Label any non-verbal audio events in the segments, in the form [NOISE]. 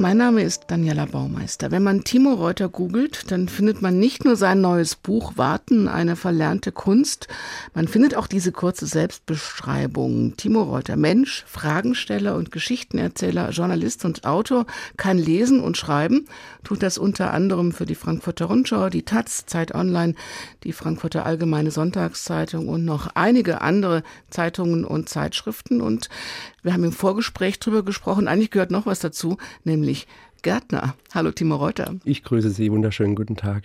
Mein Name ist Daniela Baumeister. Wenn man Timo Reuter googelt, dann findet man nicht nur sein neues Buch Warten, eine verlernte Kunst, man findet auch diese kurze Selbstbeschreibung. Timo Reuter, Mensch, Fragensteller und Geschichtenerzähler, Journalist und Autor, kann lesen und schreiben, tut das unter anderem für die Frankfurter Rundschau, die Taz, Zeit Online, die Frankfurter Allgemeine Sonntagszeitung und noch einige andere Zeitungen und Zeitschriften. Und wir haben im Vorgespräch drüber gesprochen, eigentlich gehört noch was dazu, nämlich nämlich Gärtner. Hallo Timo Reuter. Ich grüße Sie, wunderschönen guten Tag.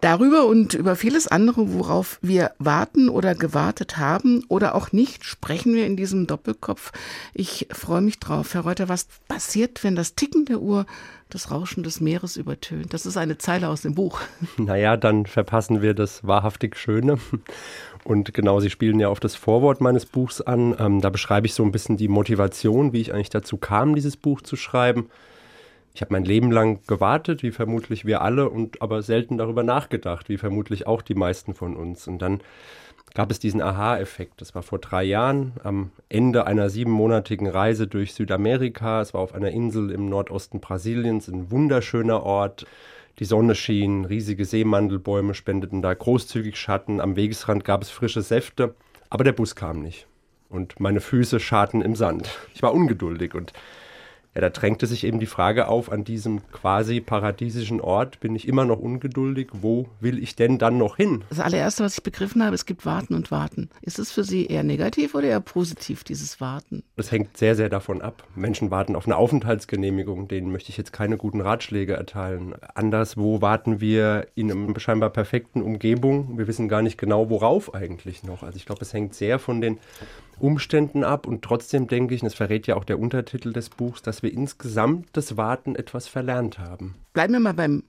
Darüber und über vieles andere, worauf wir warten oder gewartet haben oder auch nicht, sprechen wir in diesem Doppelkopf. Ich freue mich drauf. Herr Reuter, was passiert, wenn das Ticken der Uhr das Rauschen des Meeres übertönt? Das ist eine Zeile aus dem Buch. [LAUGHS] Naja, dann verpassen wir das wahrhaftig Schöne. Und genau, Sie spielen ja auf das Vorwort meines Buchs an. Ähm, da beschreibe ich so ein bisschen die Motivation, wie ich eigentlich dazu kam, dieses Buch zu schreiben. Ich habe mein Leben lang gewartet, wie vermutlich wir alle, und aber selten darüber nachgedacht, wie vermutlich auch die meisten von uns. Und dann gab es diesen Aha-Effekt. Das war vor drei Jahren am Ende einer siebenmonatigen Reise durch Südamerika. Es war auf einer Insel im Nordosten Brasiliens, ein wunderschöner Ort. Die Sonne schien, riesige Seemandelbäume spendeten da großzügig Schatten. Am Wegesrand gab es frische Säfte, aber der Bus kam nicht. Und meine Füße scharten im Sand. Ich war ungeduldig und ja, da drängte sich eben die Frage auf, an diesem quasi paradiesischen Ort bin ich immer noch ungeduldig. Wo will ich denn dann noch hin? Das allererste, was ich begriffen habe, es gibt Warten und Warten. Ist es für Sie eher negativ oder eher positiv, dieses Warten? Das hängt sehr, sehr davon ab. Menschen warten auf eine Aufenthaltsgenehmigung, denen möchte ich jetzt keine guten Ratschläge erteilen. Anderswo warten wir in einer scheinbar perfekten Umgebung. Wir wissen gar nicht genau, worauf eigentlich noch. Also ich glaube, es hängt sehr von den Umständen ab und trotzdem denke ich, und das verrät ja auch der Untertitel des Buchs, dass wir insgesamt das Warten etwas verlernt haben. Bleiben wir mal beim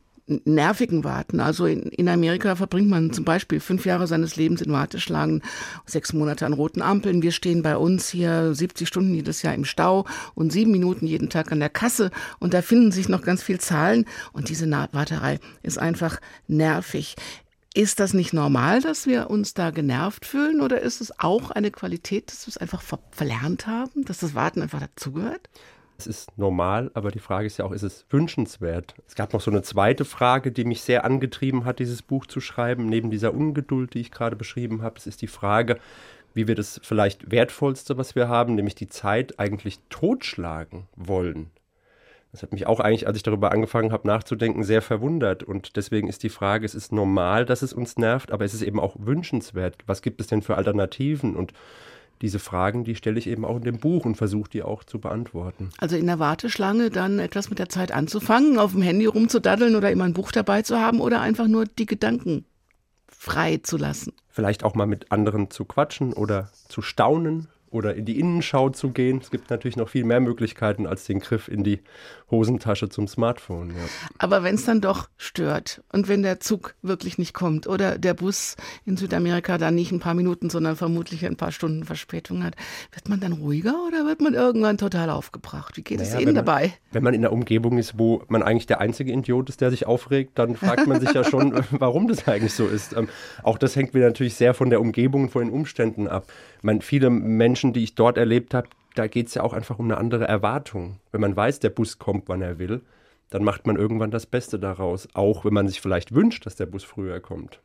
nervigen Warten. Also in, in, Amerika verbringt man zum Beispiel fünf Jahre seines Lebens in Warteschlangen, sechs Monate an roten Ampeln. Wir stehen bei uns hier 70 Stunden jedes Jahr im Stau und sieben Minuten jeden Tag an der Kasse. Und da finden sich noch ganz viel Zahlen. Und diese Warterei ist einfach nervig. Ist das nicht normal, dass wir uns da genervt fühlen oder ist es auch eine Qualität, dass wir es einfach ver verlernt haben, dass das Warten einfach dazugehört? Es ist normal, aber die Frage ist ja auch, ist es wünschenswert? Es gab noch so eine zweite Frage, die mich sehr angetrieben hat, dieses Buch zu schreiben, neben dieser Ungeduld, die ich gerade beschrieben habe. Es ist die Frage, wie wir das vielleicht wertvollste, was wir haben, nämlich die Zeit, eigentlich totschlagen wollen. Das hat mich auch eigentlich, als ich darüber angefangen habe nachzudenken, sehr verwundert. Und deswegen ist die Frage, es ist normal, dass es uns nervt, aber es ist eben auch wünschenswert. Was gibt es denn für Alternativen? Und diese Fragen, die stelle ich eben auch in dem Buch und versuche die auch zu beantworten. Also in der Warteschlange dann etwas mit der Zeit anzufangen, auf dem Handy rumzudaddeln oder immer ein Buch dabei zu haben oder einfach nur die Gedanken frei zu lassen. Vielleicht auch mal mit anderen zu quatschen oder zu staunen oder in die Innenschau zu gehen. Es gibt natürlich noch viel mehr Möglichkeiten als den Griff in die Hosentasche zum Smartphone. Ja. Aber wenn es dann doch stört und wenn der Zug wirklich nicht kommt oder der Bus in Südamerika dann nicht ein paar Minuten, sondern vermutlich ein paar Stunden Verspätung hat, wird man dann ruhiger oder wird man irgendwann total aufgebracht? Wie geht naja, es Ihnen man, dabei? Wenn man in der Umgebung ist, wo man eigentlich der einzige Idiot ist, der sich aufregt, dann fragt man sich ja schon, [LAUGHS] warum das eigentlich so ist. Ähm, auch das hängt wieder natürlich sehr von der Umgebung und von den Umständen ab. Meine, viele Menschen, die ich dort erlebt habe, da geht es ja auch einfach um eine andere Erwartung. Wenn man weiß, der Bus kommt, wann er will, dann macht man irgendwann das Beste daraus, auch wenn man sich vielleicht wünscht, dass der Bus früher kommt.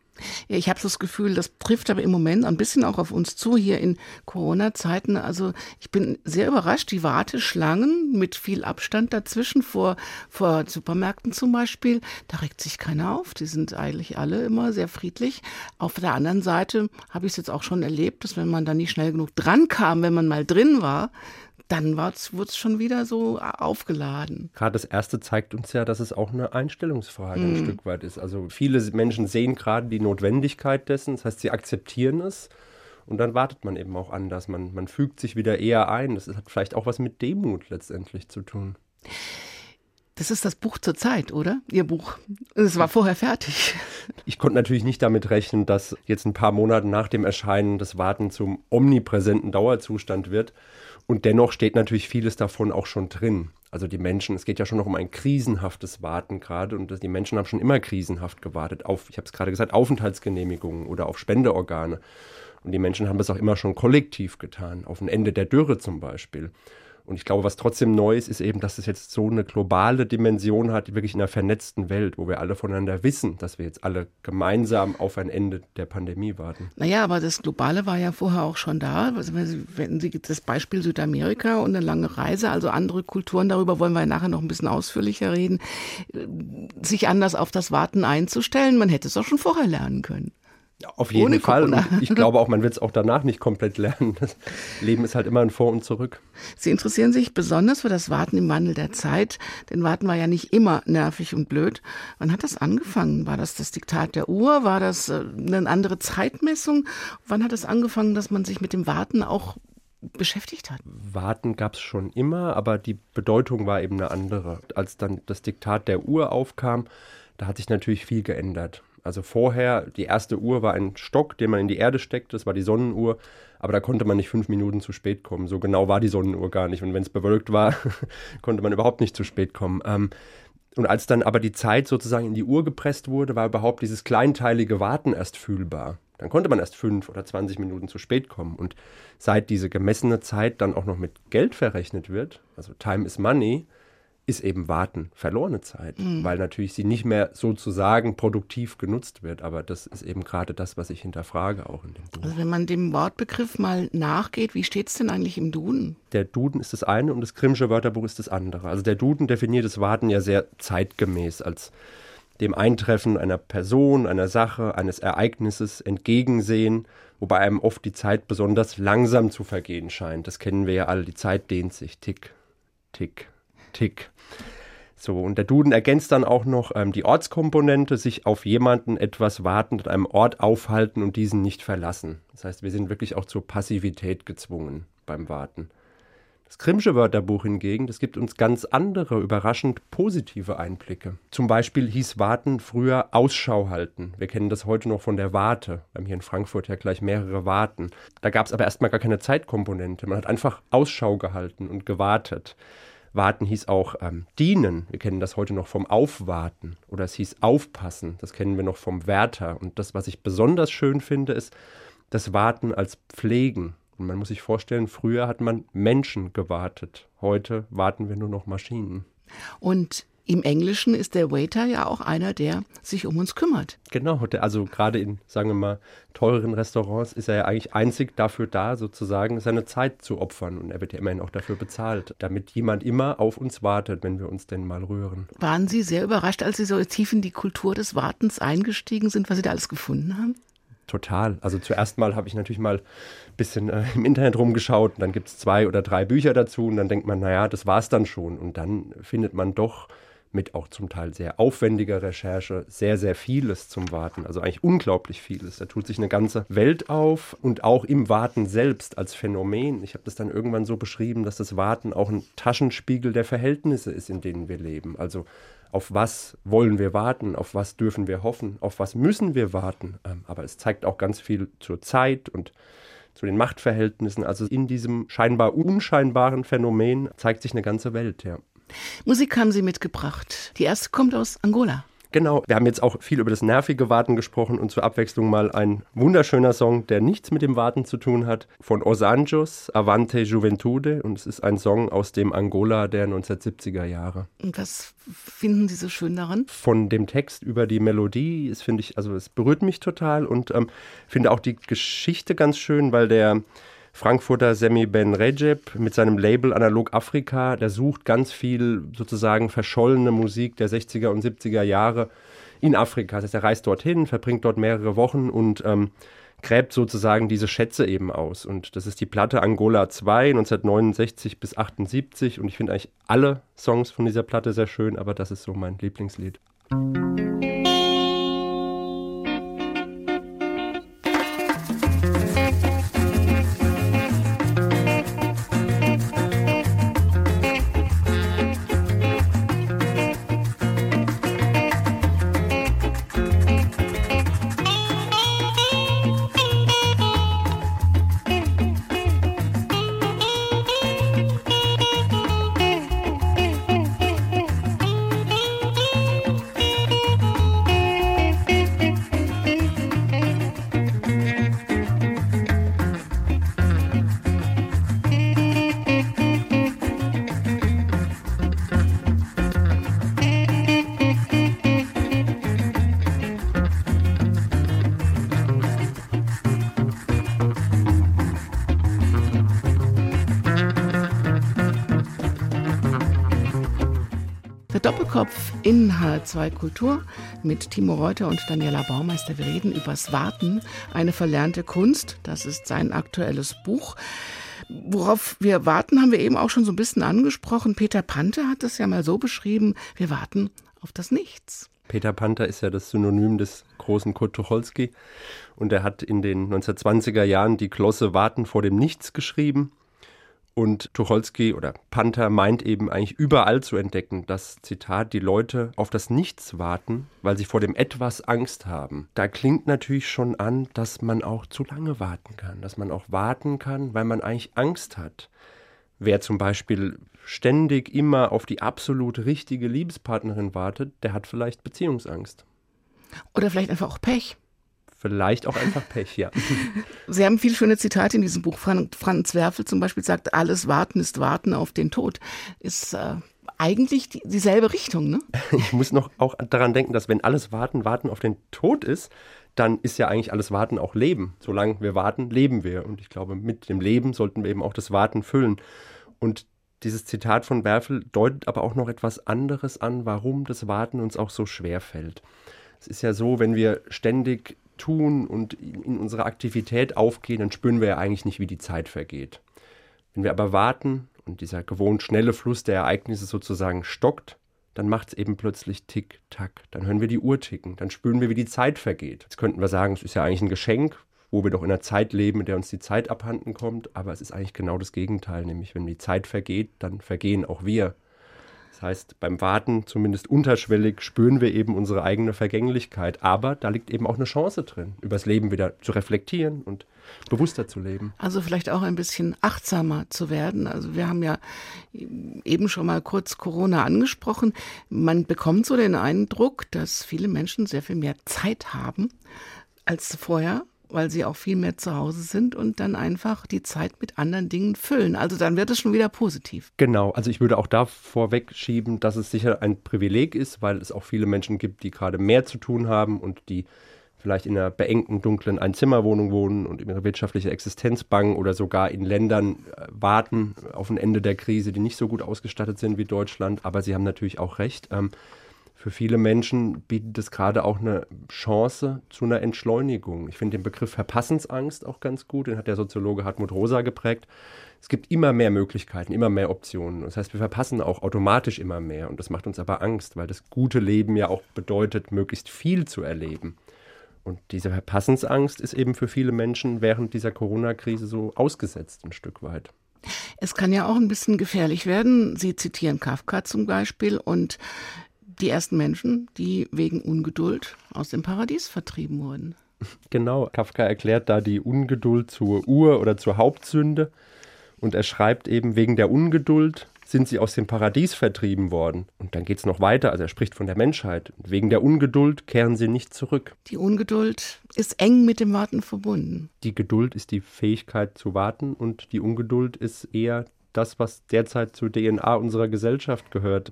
Ja, ich habe das Gefühl, das trifft aber im Moment ein bisschen auch auf uns zu hier in Corona-Zeiten. Also ich bin sehr überrascht, die Warteschlangen mit viel Abstand dazwischen vor, vor Supermärkten zum Beispiel, da regt sich keiner auf. Die sind eigentlich alle immer sehr friedlich. Auf der anderen Seite habe ich es jetzt auch schon erlebt, dass wenn man da nicht schnell genug dran kam, wenn man mal drin war, dann wurde es schon wieder so aufgeladen. Gerade das erste zeigt uns ja, dass es auch eine Einstellungsfrage mm. ein mhm. Stück weit ist. Also viele Menschen sehen gerade die Notwendigkeit dessen, das heißt, sie akzeptieren es. Und dann wartet man eben auch anders. Man, man fügt sich wieder eher ein. Das hat vielleicht auch was mit Demut letztendlich zu tun. Das ist das Buch zur Zeit, oder? Ihr Buch. Es war vorher fertig. [LAUGHS] Ich konnte natürlich nicht damit rechnen, dass jetzt ein paar Monate nach dem Erscheinen das Warten zum omnipräsenten Dauerzustand wird. Und dennoch steht natürlich vieles davon auch schon drin. Also die Menschen, es geht ja schon noch um ein krisenhaftes Warten gerade und die Menschen haben schon immer krisenhaft gewartet auf, ich habe es gerade gesagt, Aufenthaltsgenehmigungen oder auf Spendeorgane. Und die Menschen haben das auch immer schon kollektiv getan, auf ein Ende der Dürre zum Beispiel. Und ich glaube, was trotzdem neu ist, ist eben, dass es jetzt so eine globale Dimension hat, wirklich in einer vernetzten Welt, wo wir alle voneinander wissen, dass wir jetzt alle gemeinsam auf ein Ende der Pandemie warten. Naja, aber das Globale war ja vorher auch schon da. Also wenn Sie das Beispiel Südamerika und eine lange Reise, also andere Kulturen, darüber wollen wir nachher noch ein bisschen ausführlicher reden, sich anders auf das Warten einzustellen. Man hätte es auch schon vorher lernen können. Auf jeden Ohne Fall. Und ich [LAUGHS] glaube auch, man wird es auch danach nicht komplett lernen. Das Leben ist halt immer ein Vor und Zurück. Sie interessieren sich besonders für das Warten im Wandel der Zeit. Denn Warten war ja nicht immer nervig und blöd. Wann hat das angefangen? War das das Diktat der Uhr? War das äh, eine andere Zeitmessung? Wann hat es angefangen, dass man sich mit dem Warten auch beschäftigt hat? Warten gab es schon immer, aber die Bedeutung war eben eine andere. Als dann das Diktat der Uhr aufkam, da hat sich natürlich viel geändert. Also vorher, die erste Uhr war ein Stock, den man in die Erde steckt, das war die Sonnenuhr, aber da konnte man nicht fünf Minuten zu spät kommen. So genau war die Sonnenuhr gar nicht. Und wenn es bewölkt war, [LAUGHS] konnte man überhaupt nicht zu spät kommen. Ähm, und als dann aber die Zeit sozusagen in die Uhr gepresst wurde, war überhaupt dieses kleinteilige Warten erst fühlbar. Dann konnte man erst fünf oder zwanzig Minuten zu spät kommen. Und seit diese gemessene Zeit dann auch noch mit Geld verrechnet wird, also Time is Money, ist eben Warten verlorene Zeit, mhm. weil natürlich sie nicht mehr sozusagen produktiv genutzt wird. Aber das ist eben gerade das, was ich hinterfrage auch in dem Duden. Also wenn man dem Wortbegriff mal nachgeht, wie steht es denn eigentlich im Duden? Der Duden ist das eine und das Grimmsche Wörterbuch ist das andere. Also der Duden definiert das Warten ja sehr zeitgemäß als dem Eintreffen einer Person, einer Sache, eines Ereignisses entgegensehen, wobei einem oft die Zeit besonders langsam zu vergehen scheint. Das kennen wir ja alle, die Zeit dehnt sich, tick, tick, tick. So, und der Duden ergänzt dann auch noch ähm, die Ortskomponente, sich auf jemanden etwas warten, an einem Ort aufhalten und diesen nicht verlassen. Das heißt, wir sind wirklich auch zur Passivität gezwungen beim Warten. Das Grimmsche Wörterbuch hingegen, das gibt uns ganz andere, überraschend positive Einblicke. Zum Beispiel hieß Warten früher Ausschau halten. Wir kennen das heute noch von der Warte. Wir haben hier in Frankfurt ja gleich mehrere Warten. Da gab es aber erstmal gar keine Zeitkomponente. Man hat einfach Ausschau gehalten und gewartet. Warten hieß auch ähm, dienen. Wir kennen das heute noch vom Aufwarten. Oder es hieß aufpassen. Das kennen wir noch vom Wärter. Und das, was ich besonders schön finde, ist das Warten als Pflegen. Und man muss sich vorstellen, früher hat man Menschen gewartet. Heute warten wir nur noch Maschinen. Und im Englischen ist der Waiter ja auch einer, der sich um uns kümmert. Genau, also gerade in, sagen wir mal, teuren Restaurants ist er ja eigentlich einzig dafür da, sozusagen seine Zeit zu opfern. Und er wird ja immerhin auch dafür bezahlt, damit jemand immer auf uns wartet, wenn wir uns denn mal rühren. Waren Sie sehr überrascht, als Sie so tief in die Kultur des Wartens eingestiegen sind, was Sie da alles gefunden haben? Total. Also zuerst mal habe ich natürlich mal ein bisschen äh, im Internet rumgeschaut und dann gibt es zwei oder drei Bücher dazu und dann denkt man, naja, das war es dann schon. Und dann findet man doch mit auch zum Teil sehr aufwendiger Recherche sehr, sehr vieles zum Warten. Also eigentlich unglaublich vieles. Da tut sich eine ganze Welt auf und auch im Warten selbst als Phänomen. Ich habe das dann irgendwann so beschrieben, dass das Warten auch ein Taschenspiegel der Verhältnisse ist, in denen wir leben. Also auf was wollen wir warten, auf was dürfen wir hoffen, auf was müssen wir warten. Ähm, aber es zeigt auch ganz viel zur Zeit und zu den Machtverhältnissen. Also in diesem scheinbar unscheinbaren Phänomen zeigt sich eine ganze Welt, ja. Musik haben Sie mitgebracht. Die erste kommt aus Angola. Genau, wir haben jetzt auch viel über das nervige Warten gesprochen und zur Abwechslung mal ein wunderschöner Song, der nichts mit dem Warten zu tun hat, von Os Anjos, Avante Juventude und es ist ein Song aus dem Angola der 1970er Jahre. Und was finden Sie so schön daran? Von dem Text über die Melodie, es finde ich, also es berührt mich total und ähm, finde auch die Geschichte ganz schön, weil der Frankfurter Semi Ben Recep mit seinem Label Analog Afrika, der sucht ganz viel sozusagen verschollene Musik der 60er und 70er Jahre in Afrika. Das heißt, er reist dorthin, verbringt dort mehrere Wochen und ähm, gräbt sozusagen diese Schätze eben aus. Und das ist die Platte Angola 2, 1969 bis 78. Und ich finde eigentlich alle Songs von dieser Platte sehr schön, aber das ist so mein Lieblingslied. Musik 2 Kultur mit Timo Reuter und Daniela Baumeister. Wir reden übers Warten, eine verlernte Kunst. Das ist sein aktuelles Buch. Worauf wir warten, haben wir eben auch schon so ein bisschen angesprochen. Peter Panther hat das ja mal so beschrieben, wir warten auf das Nichts. Peter Panther ist ja das Synonym des großen Kurt Tucholsky und er hat in den 1920er Jahren die Glosse Warten vor dem Nichts geschrieben und Tucholsky oder Panther meint eben eigentlich überall zu entdecken, dass, Zitat, die Leute auf das Nichts warten, weil sie vor dem Etwas Angst haben. Da klingt natürlich schon an, dass man auch zu lange warten kann, dass man auch warten kann, weil man eigentlich Angst hat. Wer zum Beispiel ständig immer auf die absolut richtige Liebespartnerin wartet, der hat vielleicht Beziehungsangst. Oder vielleicht einfach auch Pech. Vielleicht auch einfach Pech, ja. [LAUGHS] Sie haben viele schöne Zitate in diesem Buch. Franz Werfel zum Beispiel sagt, alles Warten ist Warten auf den Tod. Ist äh, eigentlich die, dieselbe Richtung, ne? [LAUGHS] Ich muss noch auch daran denken, dass wenn alles Warten, Warten auf den Tod ist, dann ist ja eigentlich alles Warten auch Leben. Solange wir warten, leben wir. Und ich glaube, mit dem Leben sollten wir eben auch das Warten füllen. Und dieses Zitat von Werfel deutet aber auch noch etwas anderes an, warum das Warten uns auch so schwer fällt. Es ist ja so, wenn wir ständig tun und in unsere Aktivität aufgehen, dann spüren wir ja eigentlich nicht, wie die Zeit vergeht. Wenn wir aber warten und dieser gewohnt schnelle Fluss der Ereignisse sozusagen stockt, dann macht es eben plötzlich Tick, Tack. Dann hören wir die Uhr ticken, dann spüren wir, wie die Zeit vergeht. Jetzt könnten wir sagen, es ist ja eigentlich ein Geschenk, wo wir doch in einer Zeit leben, in der uns die Zeit abhanden kommt, aber es ist eigentlich genau das Gegenteil, nämlich wenn die Zeit vergeht, dann vergehen auch wir. Das heißt, beim Warten, zumindest unterschwellig, spüren wir eben unsere eigene Vergänglichkeit. Aber da liegt eben auch eine Chance drin, übers Leben wieder zu reflektieren und bewusster zu leben. Also vielleicht auch ein bisschen achtsamer zu werden. Also wir haben ja eben schon mal kurz Corona angesprochen. Man bekommt so den Eindruck, dass viele Menschen sehr viel mehr Zeit haben als vorher weil sie auch viel mehr zu Hause sind und dann einfach die Zeit mit anderen Dingen füllen. Also dann wird es schon wieder positiv. Genau, also ich würde auch da vorwegschieben, dass es sicher ein Privileg ist, weil es auch viele Menschen gibt, die gerade mehr zu tun haben und die vielleicht in einer beengten, dunklen Einzimmerwohnung wohnen und ihre wirtschaftliche Existenz bangen oder sogar in Ländern äh, warten auf ein Ende der Krise, die nicht so gut ausgestattet sind wie Deutschland. Aber sie haben natürlich auch recht. Ähm, für viele Menschen bietet es gerade auch eine Chance zu einer Entschleunigung. Ich finde den Begriff Verpassensangst auch ganz gut. Den hat der Soziologe Hartmut Rosa geprägt. Es gibt immer mehr Möglichkeiten, immer mehr Optionen. Das heißt, wir verpassen auch automatisch immer mehr. Und das macht uns aber Angst, weil das gute Leben ja auch bedeutet, möglichst viel zu erleben. Und diese Verpassensangst ist eben für viele Menschen während dieser Corona-Krise so ausgesetzt, ein Stück weit. Es kann ja auch ein bisschen gefährlich werden. Sie zitieren Kafka zum Beispiel und die ersten Menschen, die wegen Ungeduld aus dem Paradies vertrieben wurden. Genau, Kafka erklärt da die Ungeduld zur Ur- oder zur Hauptsünde. Und er schreibt eben, wegen der Ungeduld sind sie aus dem Paradies vertrieben worden. Und dann geht es noch weiter, also er spricht von der Menschheit. Wegen der Ungeduld kehren sie nicht zurück. Die Ungeduld ist eng mit dem Warten verbunden. Die Geduld ist die Fähigkeit zu warten und die Ungeduld ist eher das, was derzeit zur DNA unserer Gesellschaft gehört.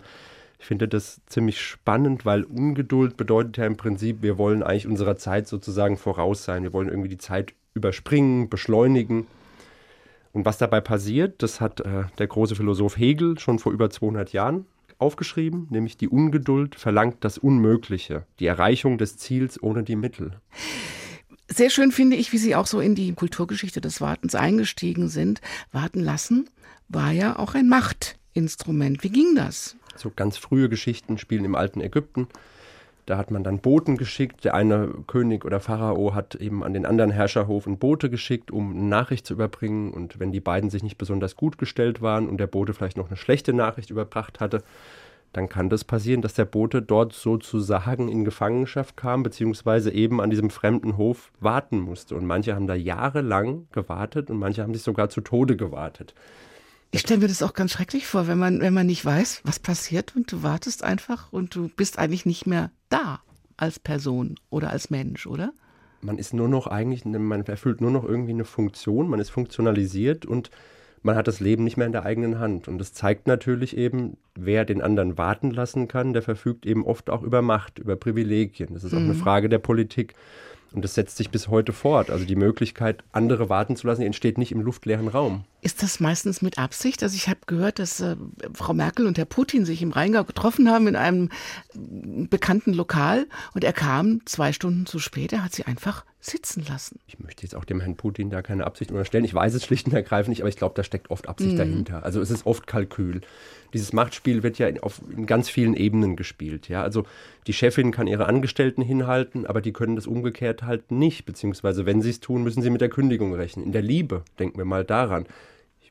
Ich finde das ziemlich spannend, weil Ungeduld bedeutet ja im Prinzip, wir wollen eigentlich unserer Zeit sozusagen voraus sein. Wir wollen irgendwie die Zeit überspringen, beschleunigen. Und was dabei passiert, das hat äh, der große Philosoph Hegel schon vor über 200 Jahren aufgeschrieben, nämlich die Ungeduld verlangt das Unmögliche, die Erreichung des Ziels ohne die Mittel. Sehr schön finde ich, wie Sie auch so in die Kulturgeschichte des Wartens eingestiegen sind. Warten lassen war ja auch ein Machtinstrument. Wie ging das? So ganz frühe Geschichten spielen im alten Ägypten. Da hat man dann Boten geschickt. Der eine König oder Pharao hat eben an den anderen Herrscherhofen Bote geschickt, um eine Nachricht zu überbringen. Und wenn die beiden sich nicht besonders gut gestellt waren und der Bote vielleicht noch eine schlechte Nachricht überbracht hatte, dann kann das passieren, dass der Bote dort sozusagen in Gefangenschaft kam, beziehungsweise eben an diesem fremden Hof warten musste. Und manche haben da jahrelang gewartet und manche haben sich sogar zu Tode gewartet. Ich stelle mir das auch ganz schrecklich vor, wenn man, wenn man nicht weiß, was passiert und du wartest einfach und du bist eigentlich nicht mehr da als Person oder als Mensch, oder? Man ist nur noch eigentlich, man erfüllt nur noch irgendwie eine Funktion, man ist funktionalisiert und man hat das Leben nicht mehr in der eigenen Hand. Und das zeigt natürlich eben, wer den anderen warten lassen kann, der verfügt eben oft auch über Macht, über Privilegien. Das ist auch mhm. eine Frage der Politik. Und das setzt sich bis heute fort. Also die Möglichkeit, andere warten zu lassen, entsteht nicht im luftleeren Raum. Ist das meistens mit Absicht? Also ich habe gehört, dass äh, Frau Merkel und Herr Putin sich im Rheingau getroffen haben in einem bekannten Lokal und er kam zwei Stunden zu spät. Er hat sie einfach sitzen lassen. Ich möchte jetzt auch dem Herrn Putin da keine Absicht unterstellen. Ich weiß es schlicht und ergreifend nicht, aber ich glaube, da steckt oft Absicht mhm. dahinter. Also es ist oft Kalkül. Dieses Machtspiel wird ja in, auf, in ganz vielen Ebenen gespielt. Ja? Also die Chefin kann ihre Angestellten hinhalten, aber die können das umgekehrt halt nicht. Beziehungsweise wenn sie es tun, müssen sie mit der Kündigung rechnen. In der Liebe, denken wir mal daran.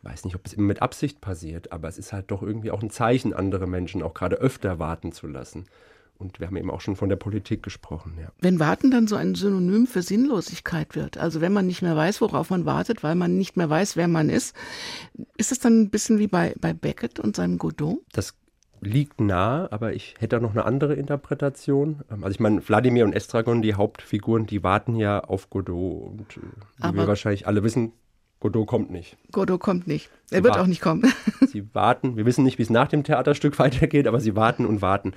Ich weiß nicht, ob es immer mit Absicht passiert, aber es ist halt doch irgendwie auch ein Zeichen, andere Menschen auch gerade öfter warten zu lassen. Und wir haben eben auch schon von der Politik gesprochen. Ja. Wenn Warten dann so ein Synonym für Sinnlosigkeit wird, also wenn man nicht mehr weiß, worauf man wartet, weil man nicht mehr weiß, wer man ist, ist es dann ein bisschen wie bei, bei Beckett und seinem Godot? Das liegt nah, aber ich hätte da noch eine andere Interpretation. Ähm, also ich meine, Wladimir und Estragon, die Hauptfiguren, die warten ja auf Godot. Und äh, wie aber wir wahrscheinlich alle wissen, Godot kommt nicht. Godot kommt nicht. Er sie wird warten. auch nicht kommen. [LAUGHS] sie warten. Wir wissen nicht, wie es nach dem Theaterstück [LAUGHS] weitergeht, aber sie warten und warten.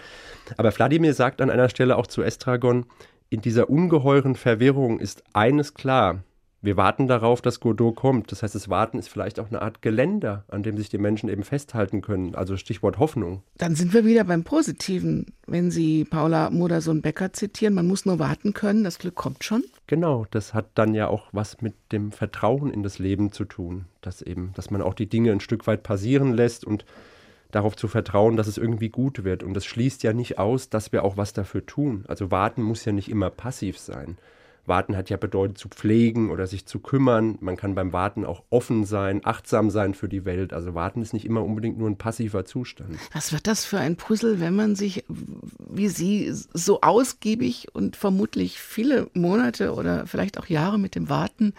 Aber Wladimir sagt an einer Stelle auch zu Estragon, in dieser ungeheuren Verwirrung ist eines klar. Wir warten darauf, dass Godot kommt. Das heißt, das Warten ist vielleicht auch eine Art Geländer, an dem sich die Menschen eben festhalten können. Also Stichwort Hoffnung. Dann sind wir wieder beim Positiven. Wenn Sie Paula Modersohn-Becker zitieren, man muss nur warten können, das Glück kommt schon. Genau, das hat dann ja auch was mit dem Vertrauen in das Leben zu tun. Dass eben, dass man auch die Dinge ein Stück weit passieren lässt und darauf zu vertrauen, dass es irgendwie gut wird. Und das schließt ja nicht aus, dass wir auch was dafür tun. Also warten muss ja nicht immer passiv sein. Warten hat ja bedeutet zu pflegen oder sich zu kümmern. Man kann beim Warten auch offen sein, achtsam sein für die Welt. Also Warten ist nicht immer unbedingt nur ein passiver Zustand. Was wird das für ein Puzzle, wenn man sich wie Sie so ausgiebig und vermutlich viele Monate oder vielleicht auch Jahre mit dem Warten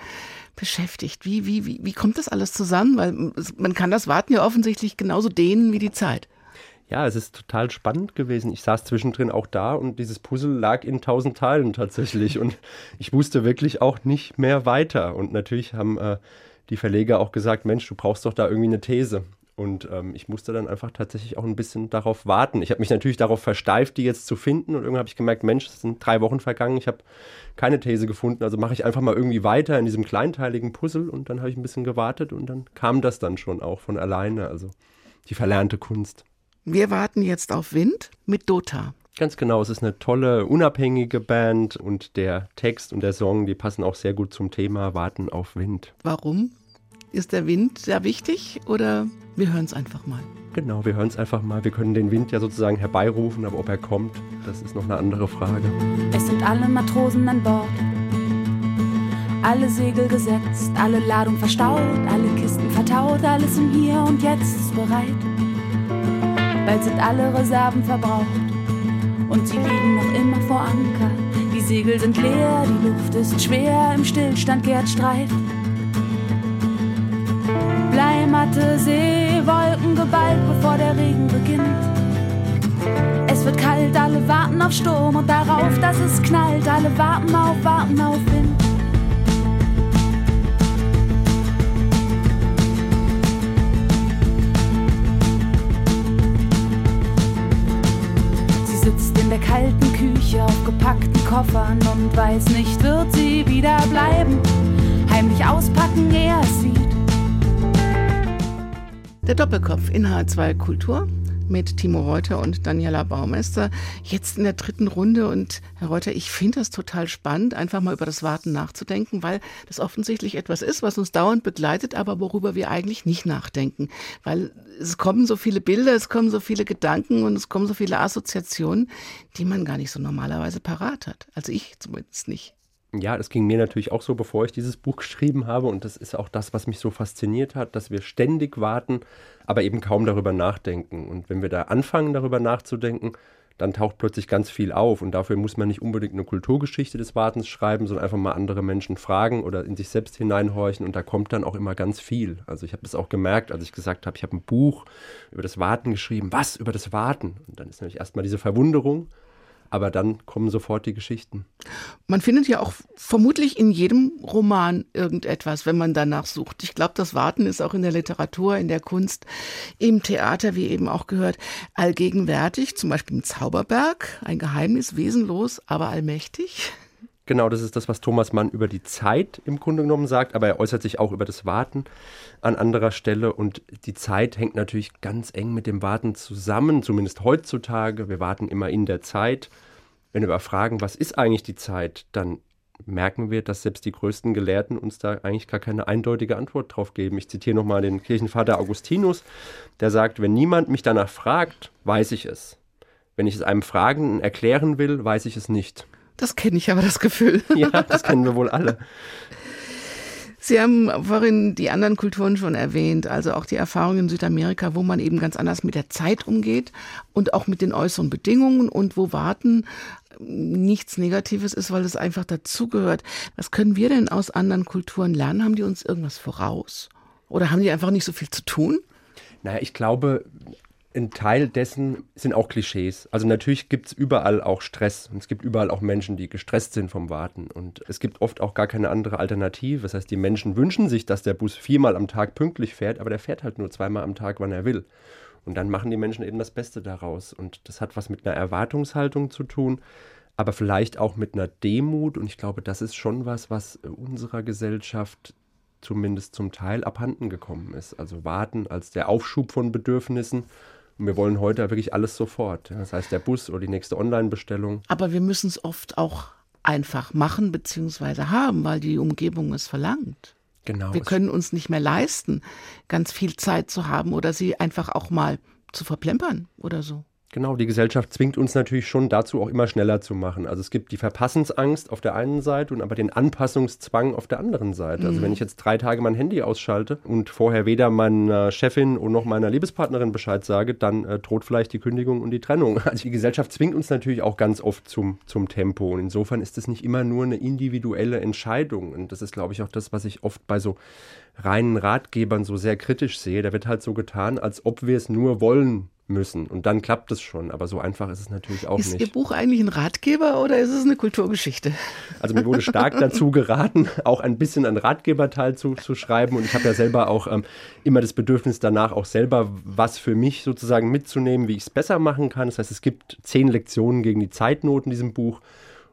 beschäftigt? Wie, wie, wie, wie kommt das alles zusammen? Weil man kann das Warten ja offensichtlich genauso dehnen wie die Zeit ja, es ist total spannend gewesen. Ich saß zwischendrin auch da und dieses Puzzle lag in tausend Teilen tatsächlich. Und ich wusste wirklich auch nicht mehr weiter. Und natürlich haben äh, die Verleger auch gesagt, Mensch, du brauchst doch da irgendwie eine These. Und ähm, ich musste dann einfach tatsächlich auch ein bisschen darauf warten. Ich habe mich natürlich darauf versteift, die jetzt zu finden. Und irgendwann habe ich gemerkt, Mensch, es sind drei Wochen vergangen, ich habe keine These gefunden. Also mache ich einfach mal irgendwie weiter in diesem kleinteiligen Puzzle. Und dann habe ich ein bisschen gewartet und dann kam das dann schon auch von alleine. Also die verlernte Kunst. Wir warten jetzt auf Wind mit Dota. Ganz genau, es ist eine tolle, unabhängige Band und der Text und der Song, die passen auch sehr gut zum Thema Warten auf Wind. Warum? Ist der Wind sehr wichtig oder wir hören es einfach mal? Genau, wir hören es einfach mal. Wir können den Wind ja sozusagen herbeirufen, aber ob er kommt, das ist noch eine andere Frage. Es sind alle Matrosen an Bord, alle Segel gesetzt, alle Ladung verstaut, alle Kisten vertaut, alles im Hier und Jetzt ist bereit. Bald sind alle Reserven verbraucht und sie liegen noch immer vor Anker. Die Segel sind leer, die Luft ist schwer, im Stillstand kehrt Streit. Bleimatte See, Wolken geballt, bevor der Regen beginnt. Es wird kalt, alle warten auf Sturm und darauf, dass es knallt. Alle warten auf, warten auf Wind. Gepackten Koffern und weiß nicht, wird sie wieder bleiben. Heimlich auspacken, es sieht. Der Doppelkopf in H2 Kultur mit Timo Reuter und Daniela Baumeister. Jetzt in der dritten Runde. Und Herr Reuter, ich finde das total spannend, einfach mal über das Warten nachzudenken, weil das offensichtlich etwas ist, was uns dauernd begleitet, aber worüber wir eigentlich nicht nachdenken. Weil es kommen so viele Bilder, es kommen so viele Gedanken und es kommen so viele Assoziationen, die man gar nicht so normalerweise parat hat. Also ich zumindest nicht. Ja, das ging mir natürlich auch so, bevor ich dieses Buch geschrieben habe. Und das ist auch das, was mich so fasziniert hat, dass wir ständig warten, aber eben kaum darüber nachdenken. Und wenn wir da anfangen, darüber nachzudenken, dann taucht plötzlich ganz viel auf. Und dafür muss man nicht unbedingt eine Kulturgeschichte des Wartens schreiben, sondern einfach mal andere Menschen fragen oder in sich selbst hineinhorchen. Und da kommt dann auch immer ganz viel. Also ich habe das auch gemerkt, als ich gesagt habe, ich habe ein Buch über das Warten geschrieben. Was? Über das Warten? Und dann ist nämlich erstmal diese Verwunderung aber dann kommen sofort die Geschichten. Man findet ja auch vermutlich in jedem Roman irgendetwas, wenn man danach sucht. Ich glaube, das Warten ist auch in der Literatur, in der Kunst, im Theater, wie eben auch gehört, allgegenwärtig. Zum Beispiel im Zauberberg, ein Geheimnis, wesenlos, aber allmächtig. Genau, das ist das, was Thomas Mann über die Zeit im Grunde genommen sagt, aber er äußert sich auch über das Warten an anderer Stelle und die Zeit hängt natürlich ganz eng mit dem Warten zusammen, zumindest heutzutage. Wir warten immer in der Zeit. Wenn wir aber fragen, was ist eigentlich die Zeit, dann merken wir, dass selbst die größten Gelehrten uns da eigentlich gar keine eindeutige Antwort drauf geben. Ich zitiere nochmal den Kirchenvater Augustinus, der sagt, wenn niemand mich danach fragt, weiß ich es. Wenn ich es einem Fragenden erklären will, weiß ich es nicht. Das kenne ich aber, das Gefühl. [LAUGHS] Ja, das kennen wir wohl alle. Sie haben vorhin die anderen Kulturen schon erwähnt, also auch die Erfahrung in Südamerika, wo man eben ganz anders mit der Zeit umgeht und auch mit den äußeren Bedingungen und wo Warten nichts Negatives ist, weil es einfach dazugehört. Was können wir denn aus anderen Kulturen lernen? Haben die uns irgendwas voraus? Oder haben die einfach nicht so viel zu tun? Naja, ich glaube, ein Teil dessen sind auch Klischees. Also natürlich gibt es überall auch Stress und es gibt überall auch Menschen, die gestresst sind vom Warten. Und es gibt oft auch gar keine andere Alternative. Das heißt, die Menschen wünschen sich, dass der Bus viermal am Tag pünktlich fährt, aber der fährt halt nur zweimal am Tag, wann er will. Und dann machen die Menschen eben das Beste daraus. Und das hat was mit einer Erwartungshaltung zu tun, aber vielleicht auch mit einer Demut. Und ich glaube, das ist schon was, was unserer Gesellschaft zumindest zum Teil abhanden gekommen ist. Also warten als der Aufschub von Bedürfnissen und wir wollen heute wirklich alles sofort. Das heißt, der Bus oder die nächste Online-Bestellung. Aber wir müssen es oft auch einfach machen bzw. haben, weil die Umgebung es verlangt. Genau. Wir können uns nicht mehr leisten, ganz viel Zeit zu haben oder sie einfach auch mal zu verplempern oder so. Genau, die Gesellschaft zwingt uns natürlich schon dazu, auch immer schneller zu machen. Also es gibt die Verpassensangst auf der einen Seite und aber den Anpassungszwang auf der anderen Seite. Also wenn ich jetzt drei Tage mein Handy ausschalte und vorher weder meiner Chefin und noch meiner Lebenspartnerin Bescheid sage, dann äh, droht vielleicht die Kündigung und die Trennung. [LAUGHS] Also die Gesellschaft zwingt uns natürlich auch ganz oft zum, zum Tempo. Und insofern ist es nicht immer nur eine individuelle Entscheidung. Und das ist, glaube ich, auch das, was ich oft bei so reinen Ratgebern so sehr kritisch sehe. Da wird halt so getan, als ob wir es nur wollen müssen. Und dann klappt es schon. Aber so einfach ist es natürlich auch ist nicht. Ist Ihr Buch eigentlich ein Ratgeber oder ist es eine Kulturgeschichte? Also mir wurde stark [LAUGHS] dazu geraten, auch ein bisschen einen Ratgeberteil zu, zu schreiben. Und ich habe ja selber auch ähm, immer das Bedürfnis danach, auch selber was für mich sozusagen mitzunehmen, wie ich es besser machen kann. Das heißt, es gibt zehn Lektionen gegen die Zeitnot in diesem Buch.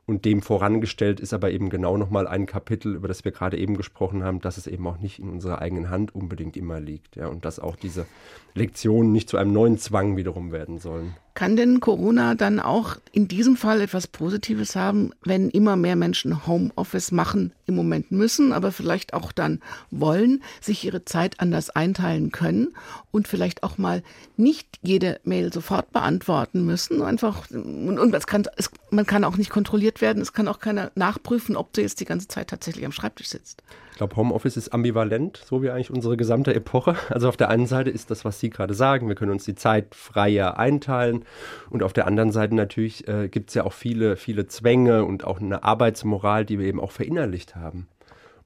Und dem vorangestellt ist aber eben genau nochmal ein Kapitel, über das wir gerade eben gesprochen haben, dass es eben auch nicht in unserer eigenen Hand unbedingt immer liegt. Ja, und dass auch diese Lektionen nicht zu einem neuen Zwang wiederum werden sollen. Kann denn Corona dann auch in diesem Fall etwas Positives haben, wenn immer mehr Menschen Homeoffice machen, im Moment müssen, aber vielleicht auch dann wollen, sich ihre Zeit anders einteilen können und vielleicht auch mal nicht jede Mail sofort beantworten müssen, einfach und, und es kann, es, man kann auch nicht kontrolliert werden, es kann auch keiner nachprüfen, ob du jetzt die ganze Zeit tatsächlich am Schreibtisch sitzt. Ich glaube, Homeoffice ist ambivalent, so wie eigentlich unsere gesamte Epoche. Also auf der einen Seite ist das, was Sie gerade sagen, wir können uns die Zeit freier einteilen. Und auf der anderen Seite natürlich äh, gibt es ja auch viele, viele Zwänge und auch eine Arbeitsmoral, die wir eben auch verinnerlicht haben.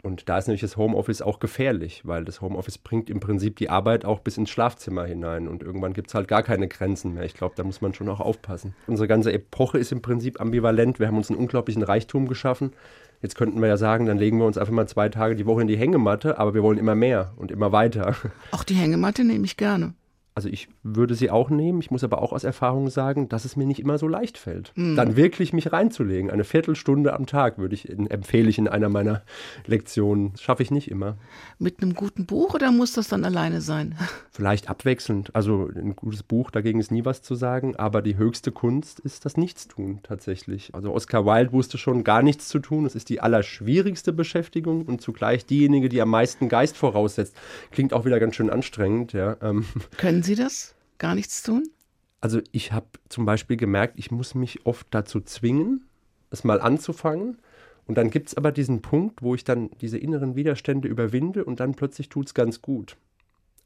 Und da ist natürlich das Homeoffice auch gefährlich, weil das Homeoffice bringt im Prinzip die Arbeit auch bis ins Schlafzimmer hinein. Und irgendwann gibt es halt gar keine Grenzen mehr. Ich glaube, da muss man schon auch aufpassen. Unsere ganze Epoche ist im Prinzip ambivalent. Wir haben uns einen unglaublichen Reichtum geschaffen. Jetzt könnten wir ja sagen, dann legen wir uns einfach mal zwei Tage die Woche in die Hängematte, aber wir wollen immer mehr und immer weiter. Auch die Hängematte nehme ich gerne. Also ich würde sie auch nehmen. Ich muss aber auch aus Erfahrung sagen, dass es mir nicht immer so leicht fällt, mhm. dann wirklich mich reinzulegen. Eine Viertelstunde am Tag würde ich in, empfehle ich in einer meiner Lektionen. Das schaffe ich nicht immer. Mit einem guten Buch oder muss das dann alleine sein? [LAUGHS] Vielleicht abwechselnd. Also ein gutes Buch, dagegen ist nie was zu sagen. Aber die höchste Kunst ist das Nichtstun tatsächlich. Also Oscar Wilde wusste schon gar nichts zu tun. Es ist die allerschwierigste Beschäftigung und zugleich diejenige, die am meisten Geist voraussetzt. Klingt auch wieder ganz schön anstrengend. Ja. Ähm. Können Sie das? Gar nichts tun? Also ich habe zum Beispiel gemerkt, ich muss mich oft dazu zwingen, es mal anzufangen. Und dann gibt es aber diesen Punkt, wo ich dann diese inneren Widerstände überwinde und dann plötzlich tut es ganz gut.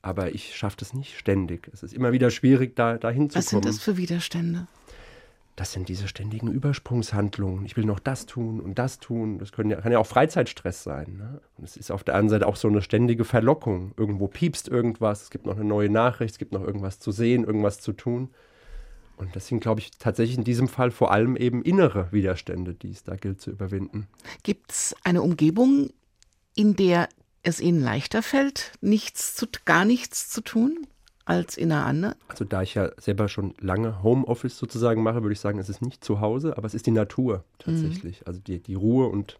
Aber ich schaffe das nicht ständig. Es ist immer wieder schwierig, da dahin zu Was kommen. Was sind das für Widerstände? Das sind diese ständigen Übersprungshandlungen. Ich will noch das tun und das tun. Das können ja, kann ja auch Freizeitstress sein. Ne? Und es ist auf der anderen Seite auch so eine ständige Verlockung. Irgendwo piepst irgendwas, es gibt noch eine neue Nachricht, es gibt noch irgendwas zu sehen, irgendwas zu tun. Und das sind, glaube ich, tatsächlich in diesem Fall vor allem eben innere Widerstände, die es da gilt zu überwinden. Gibt es eine Umgebung, in der es Ihnen leichter fällt, nichts zu, gar nichts zu tun? Als in einer anderen? Also da ich ja selber schon lange Homeoffice sozusagen mache, würde ich sagen, es ist nicht zu Hause, aber es ist die Natur tatsächlich. Mhm. Also die, die Ruhe und